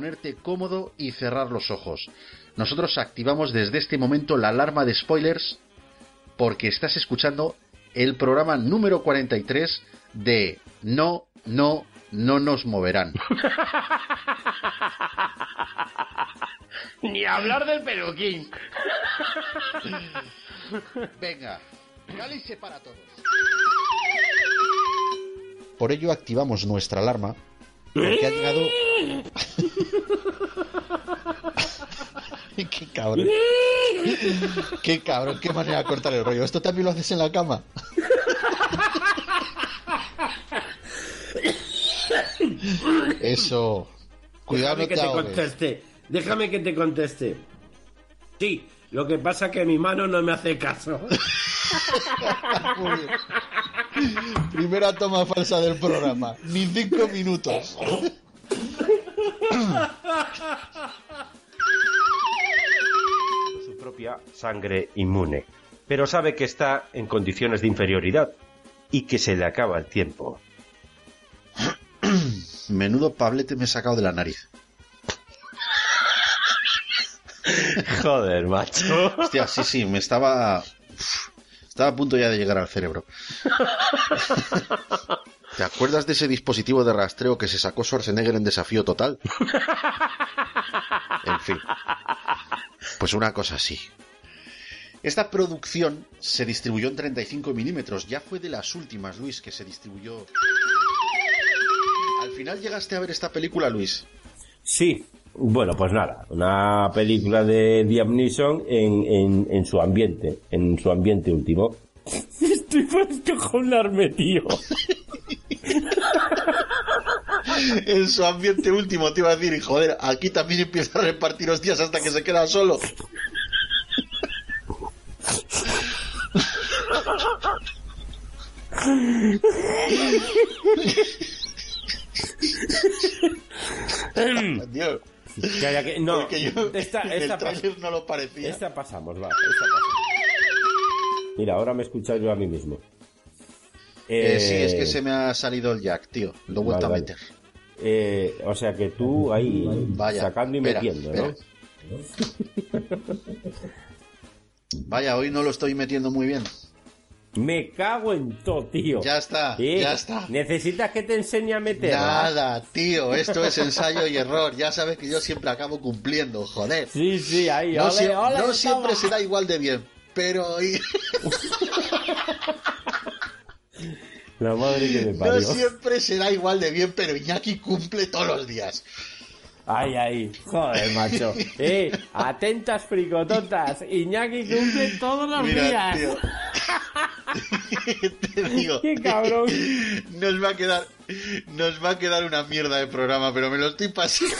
ponerte cómodo y cerrar los ojos. Nosotros activamos desde este momento la alarma de spoilers porque estás escuchando el programa número 43 de No, no, no nos moverán. Ni hablar del peluquín. Venga, cálice para todos. Por ello activamos nuestra alarma porque ha llegado... qué cabrón. Qué cabrón, qué manera de cortar el rollo. ¿Esto también lo haces en la cama? Eso. Cuidado, no Déjame que te ahogues. conteste. Déjame que te conteste. Sí, lo que pasa es que mi mano no me hace caso. Primera toma falsa del programa. Ni cinco minutos. Su propia sangre inmune, pero sabe que está en condiciones de inferioridad y que se le acaba el tiempo. Menudo pablete me he sacado de la nariz. Joder, macho. Hostia, sí, sí, me estaba. Estaba a punto ya de llegar al cerebro. ¿Te acuerdas de ese dispositivo de rastreo que se sacó Schwarzenegger en Desafío Total? En fin. Pues una cosa así. Esta producción se distribuyó en 35 milímetros. Ya fue de las últimas, Luis, que se distribuyó. Al final llegaste a ver esta película, Luis. Sí, bueno, pues nada, una película de Liam Neeson en, en, en su ambiente, en su ambiente último. Estoy para escojonarme, tío. En su ambiente último te iba a decir, joder, aquí también empieza a repartir hostias hasta que se queda solo. Dios, Ya, ya que- no, porque yo esta, esta, el no lo parecía. esta pasamos, va, esta pasamos. Mira, ahora me he escuchado yo a mí mismo. Eh, sí, es Eh, que se me ha salido el jack, tío. Lo he vuelto Vale, a vale. meter. eh, o sea que tú ahí Vaya, sacando y espera, metiendo, ¿no? Vaya, hoy no lo estoy metiendo muy bien. Me cago en todo, tío. Ya está, Eh, ya está. Necesitas que te enseñe a meter. Nada, tío, esto es ensayo y error. Ya sabes que yo siempre acabo cumpliendo, joder. Sí, sí, ahí. No, ole, sie- ole, no siempre será igual de bien, pero hoy La madre que me no siempre será igual de bien, pero Iñaki cumple todos los días. Ay, ay. Joder, macho. Eh, atentas fricototas. Iñaki cumple todos los Mira, días. tío. Te digo. Qué cabrón. Nos va a quedar. Nos va a quedar una mierda de programa, pero me lo estoy pasando.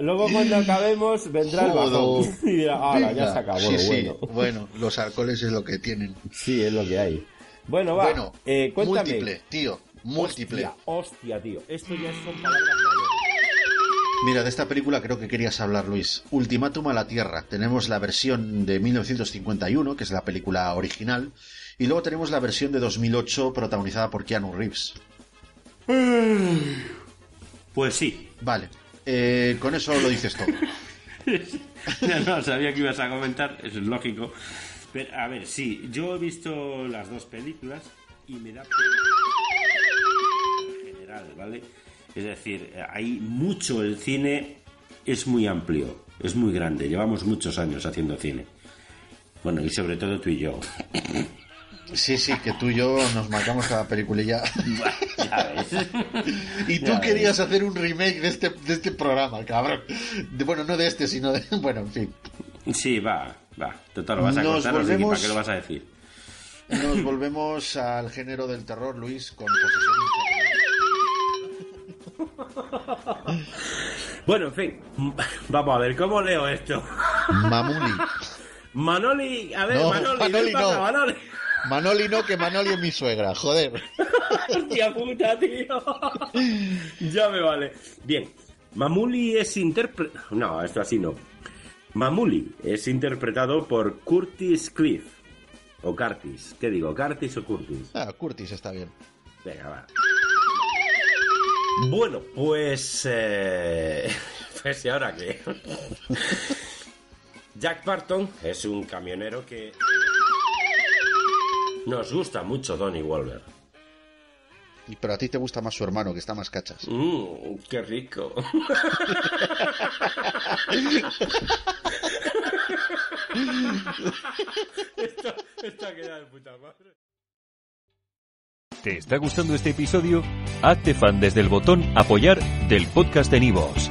Luego cuando acabemos vendrá el bajón. Joder. Y dirá, "Hala, ya se acabó Sí, bueno. Bueno, los alcoholes es lo que tienen. Sí, es lo que hay. Bueno, va. Bueno, eh, cuéntame. múltiple, tío. Múltiple. Hostia, hostia, tío. Esto ya son palabras. Mira, de esta película creo que querías hablar, Luis. Ultimátum a la Tierra. Tenemos la versión de 1951, que es la película original, y luego tenemos la versión de 2008 protagonizada por Keanu Reeves. Pues sí. Vale. Eh, con eso lo dices todo. no, no, sabía que ibas a comentar, eso es lógico. Pero, a ver, sí, yo he visto las dos películas y me da en general, ¿vale? Es decir, hay mucho, el cine es muy amplio, es muy grande, llevamos muchos años haciendo cine. Bueno, y sobre todo tú y yo. Sí, sí, que tú y yo nos marcamos cada peliculilla. Ya ves. Y tú Ya querías hacer un remake de este, de este programa, cabrón. De- bueno, no de este, sino de... Bueno, en fin. Sí, va, va. Total, lo vas a Nos contar, volvemos- ¿para qué lo vas a decir? Nos volvemos al género del terror, Luis, con posesión Bueno, en fin, vamos a ver, ¿cómo leo esto? Mamuli. Manoli, a ver, No, Manoli, Manoli para acá, no. Manoli. Manoli no, que Manoli es mi suegra, joder. Hostia puta, tío. ya me vale. Bien, Mamuli es interpretado... No, esto así no. Mamuli es interpretado por Curtis Cliff. O Curtis. ¿Qué digo? ¿Curtis o Curtis? Ah, Curtis está bien. Venga, va. Bueno, pues... Eh... Pues, ¿y ahora qué? Jack Barton es un camionero que... Nos gusta mucho Donnie Wolver. Y- Pero a ti te gusta más su hermano, que está más cachas. Mmm, qué rico. esto, esto ha quedado de puta madre. ¿Te está gustando este episodio? Hazte fan desde el botón Apoyar del podcast de Nivos.